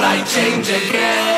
i change again.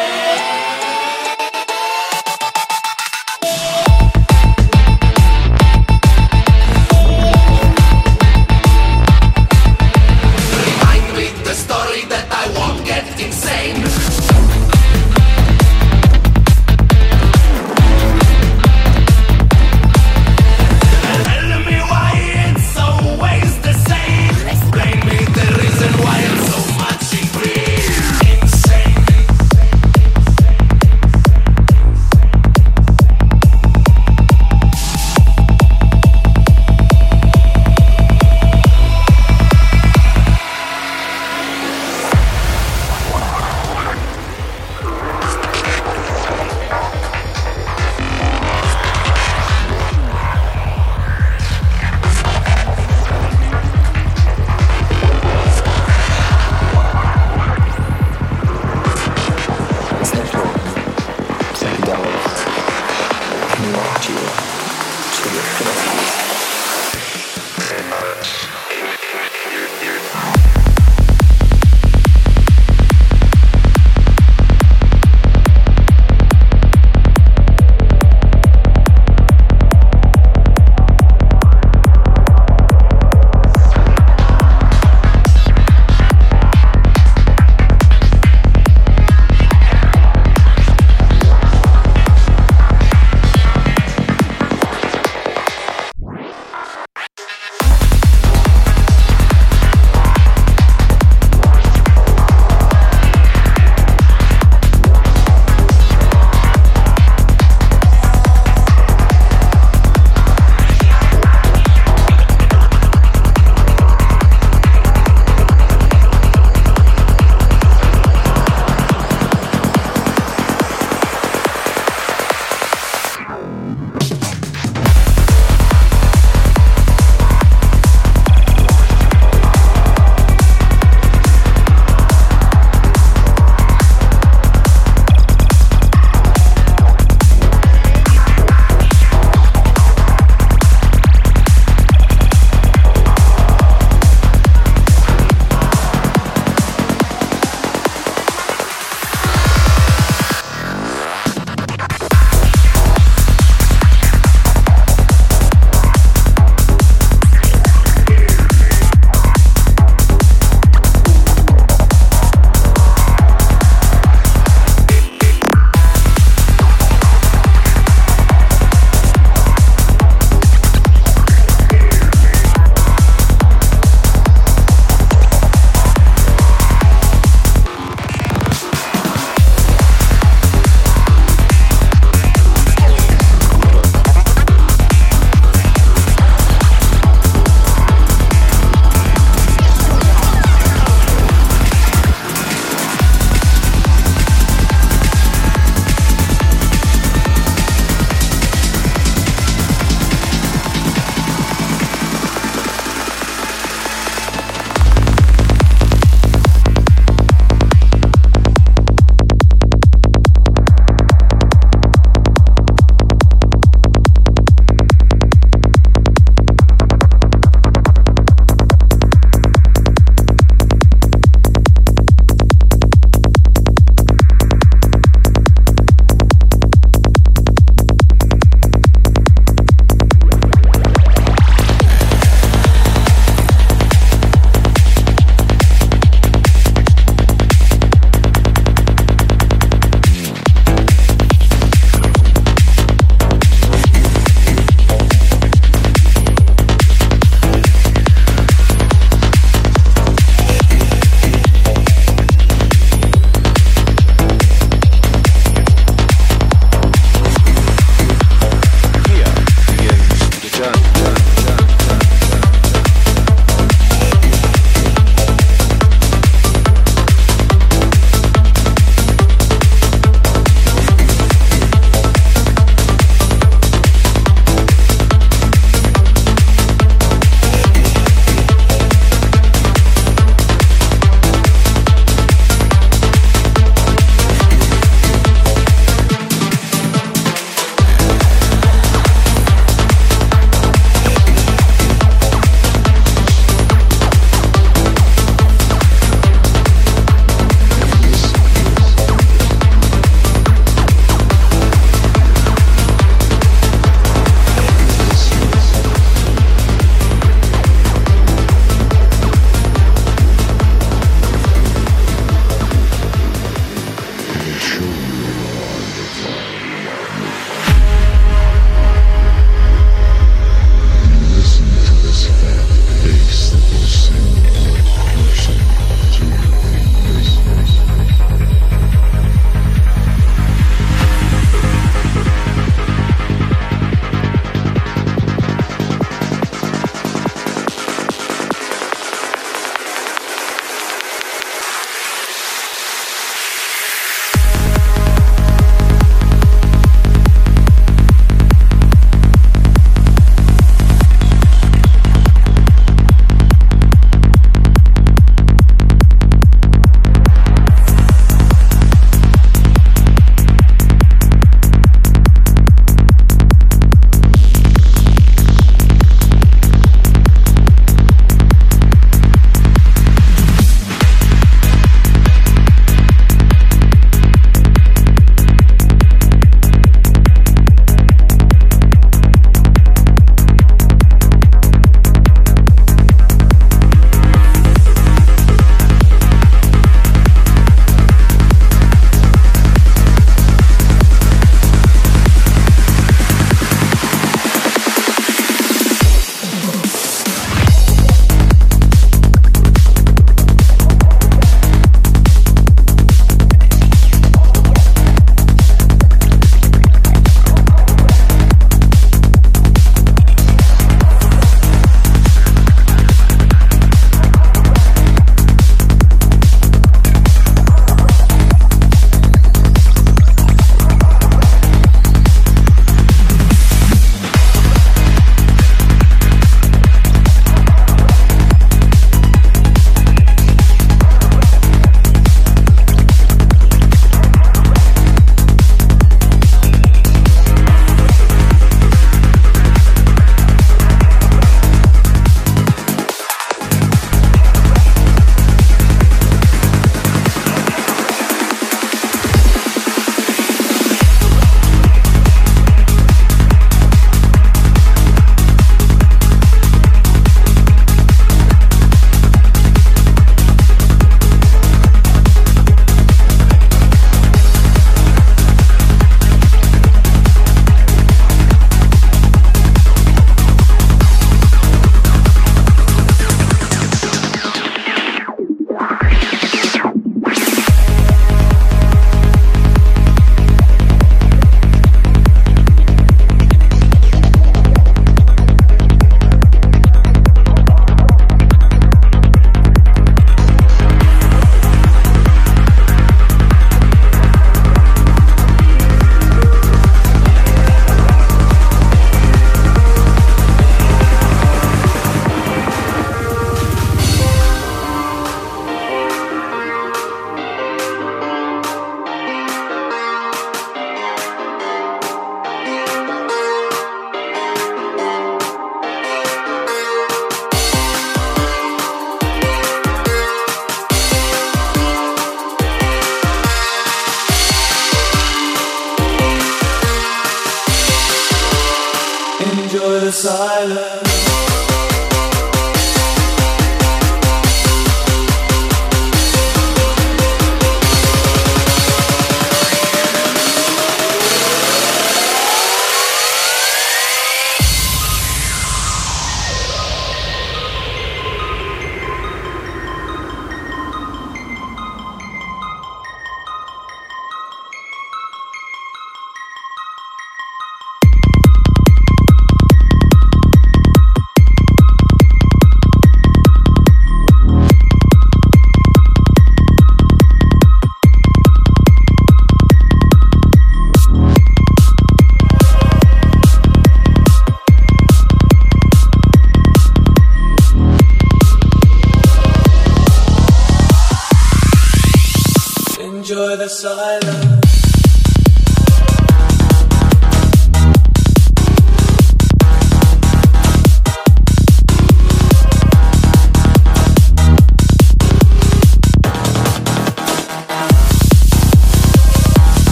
silent.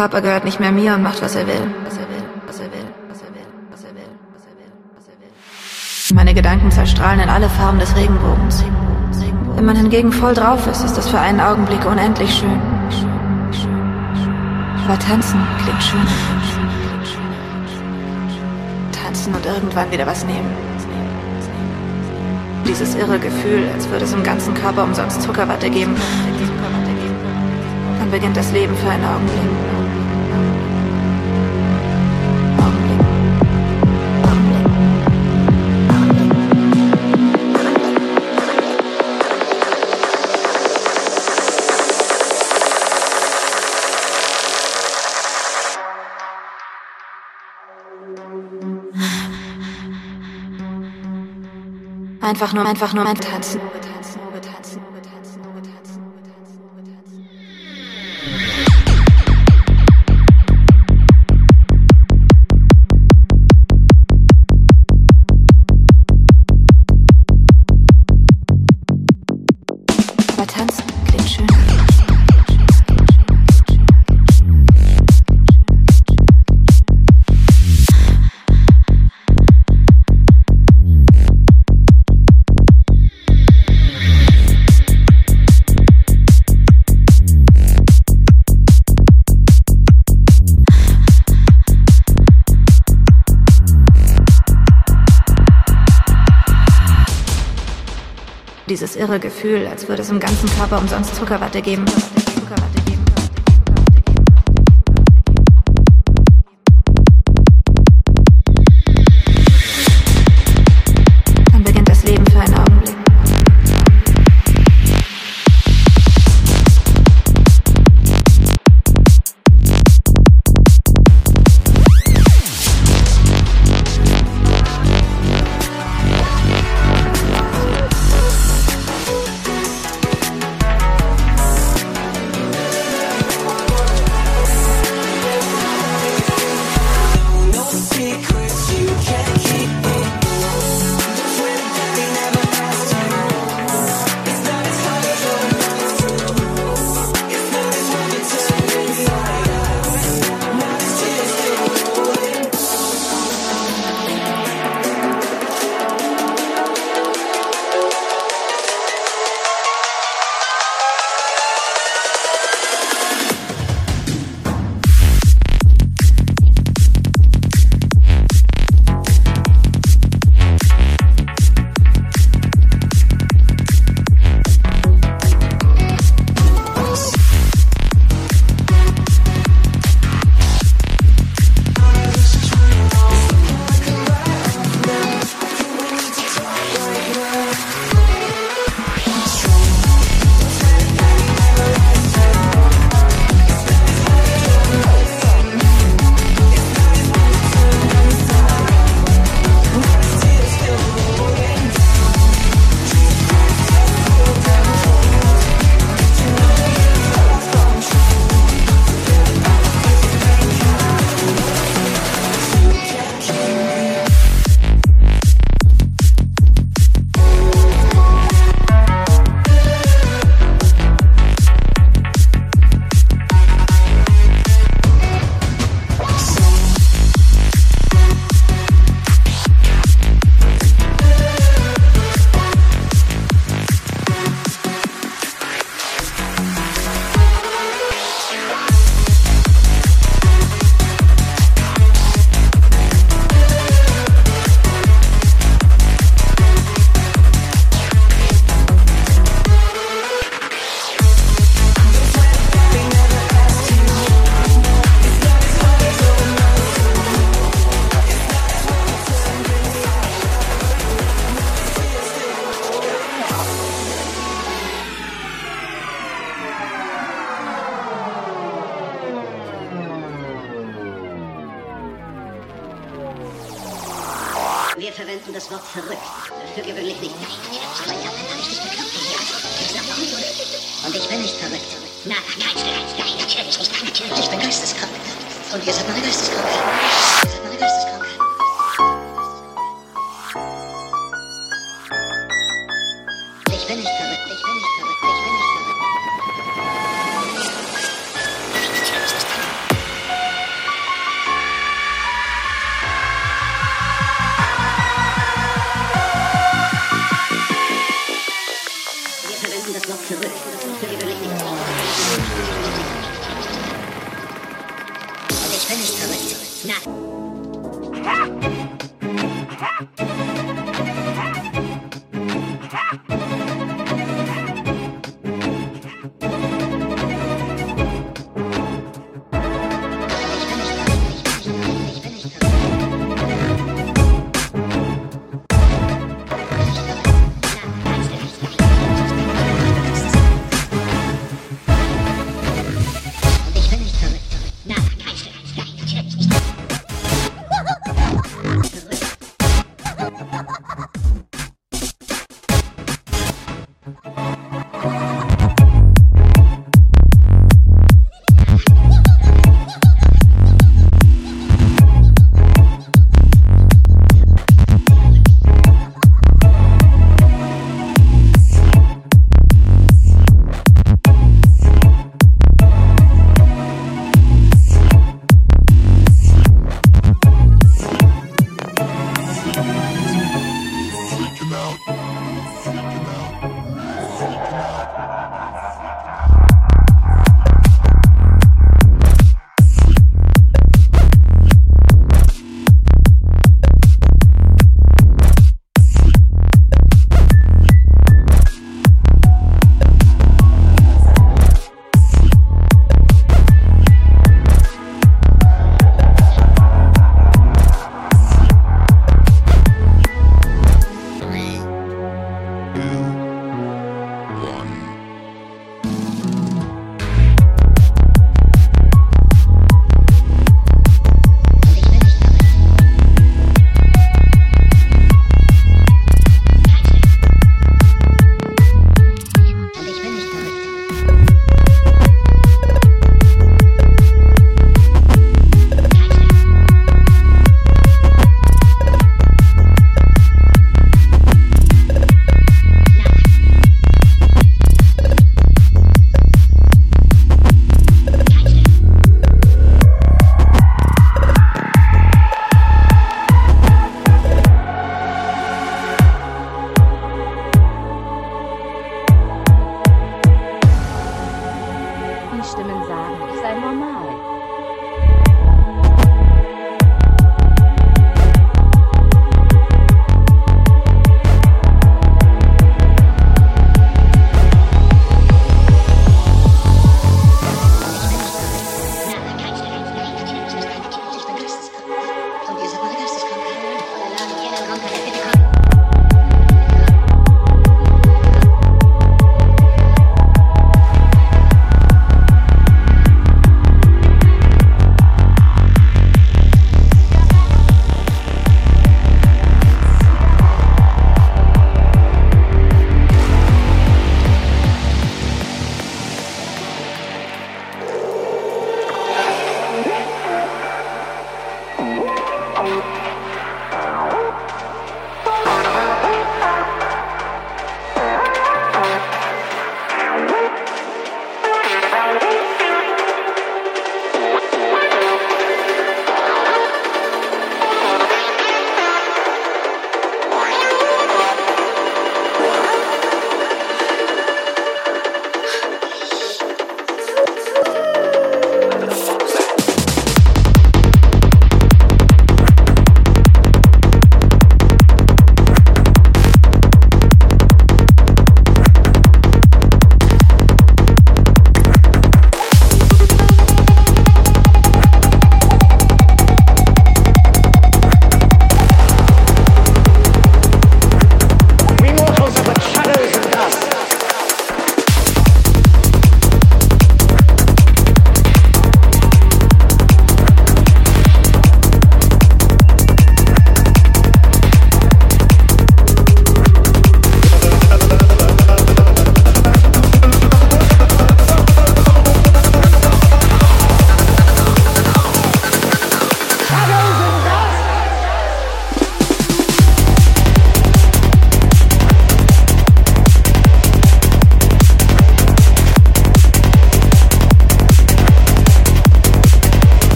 Körper gehört nicht mehr mir und macht, was er will. Meine Gedanken zerstrahlen in alle Farben des Regenbogens. Wenn man hingegen voll drauf ist, ist das für einen Augenblick unendlich schön. Aber tanzen klingt schön. Tanzen und irgendwann wieder was nehmen. Dieses irre Gefühl, als würde es im ganzen Körper umsonst Zuckerwatte geben. Dann beginnt das Leben für einen. Augenblick. Einfach nur, einfach nur ein Tanzen. Irre Gefühl, als würde es im ganzen Körper umsonst Zuckerwatte geben. Zuckerwatte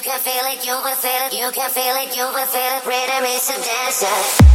can feel it, you will feel it, you can feel it, you will feel it. Rhythm is a dancer.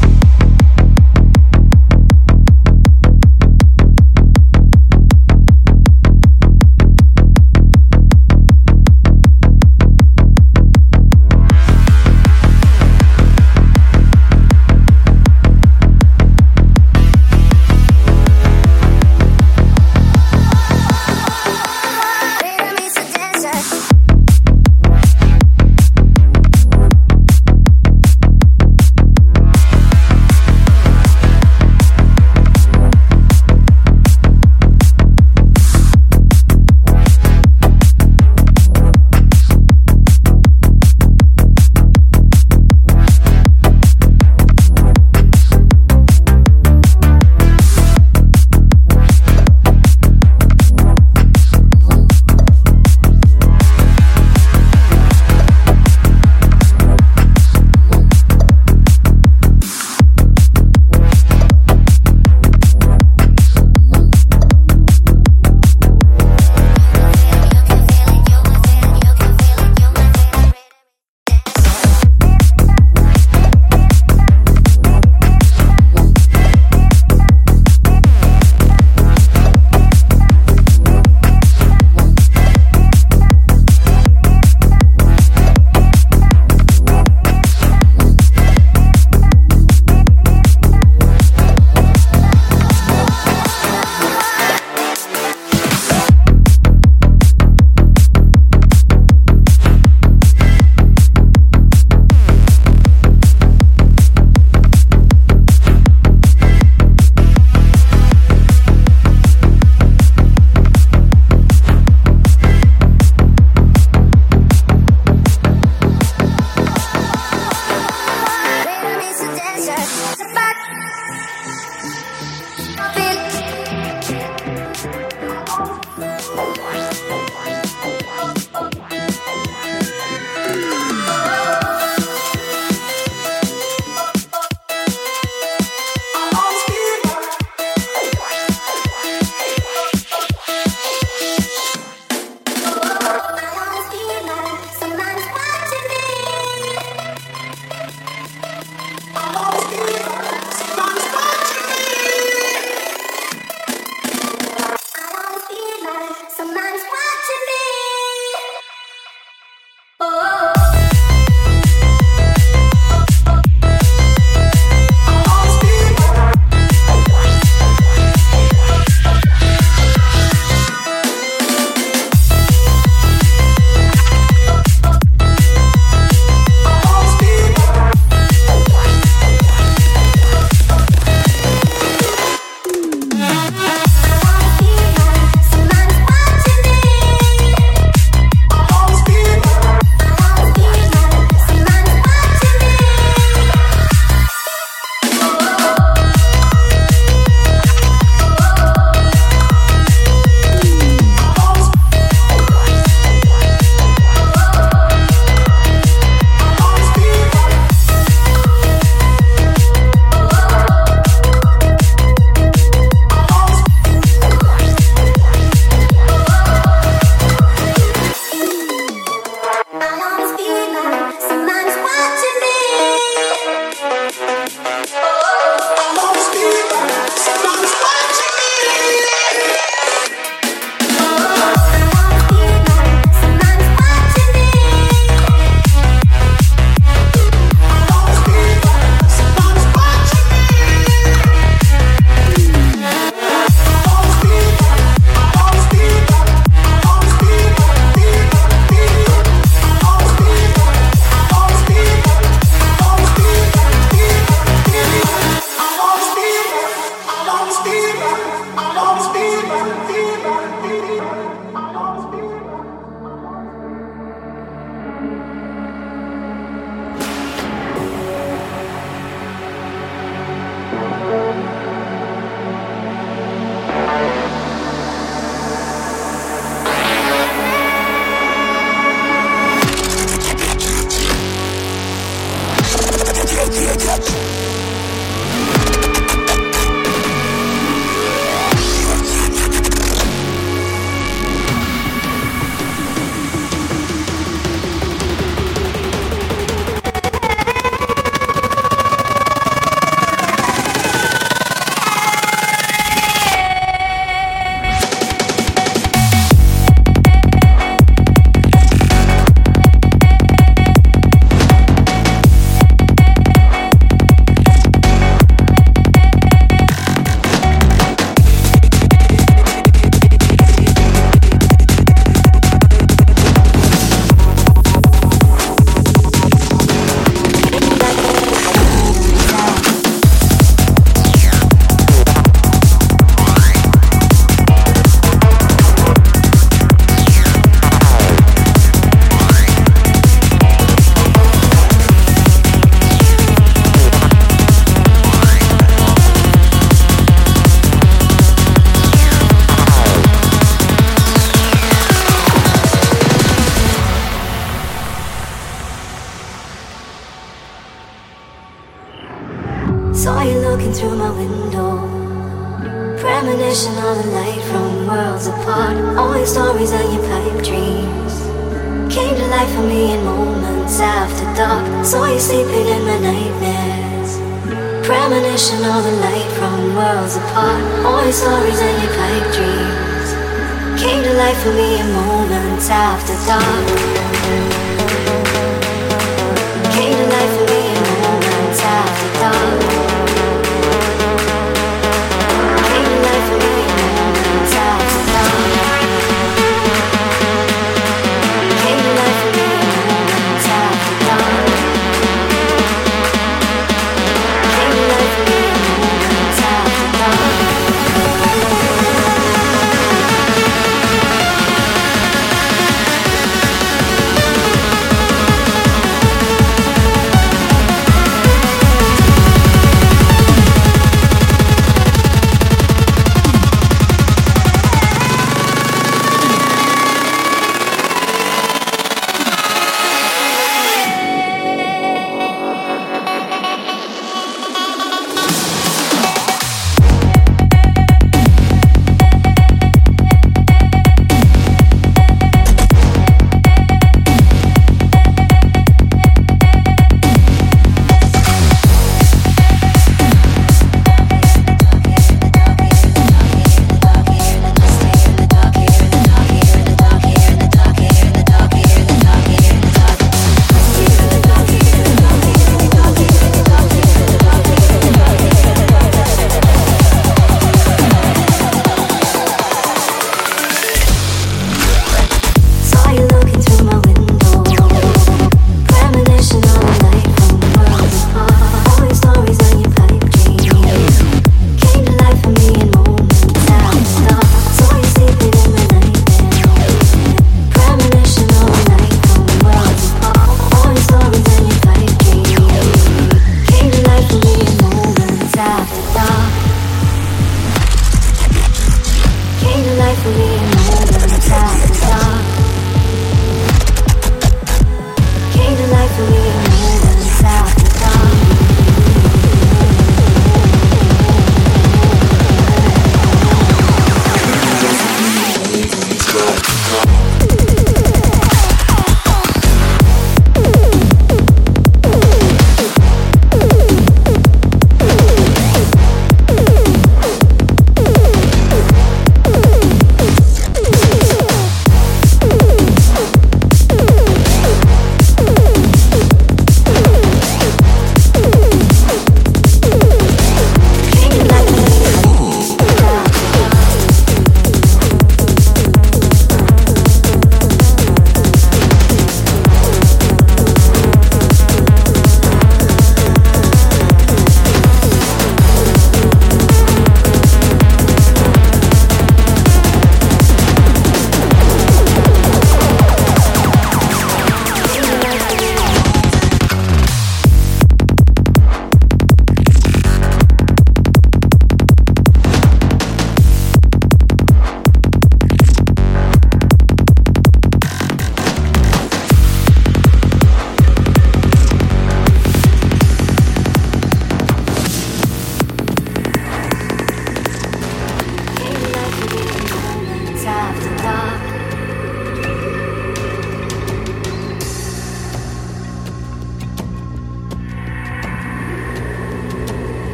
apart. All your stories and your pipe dreams came to life for me in moments after dark.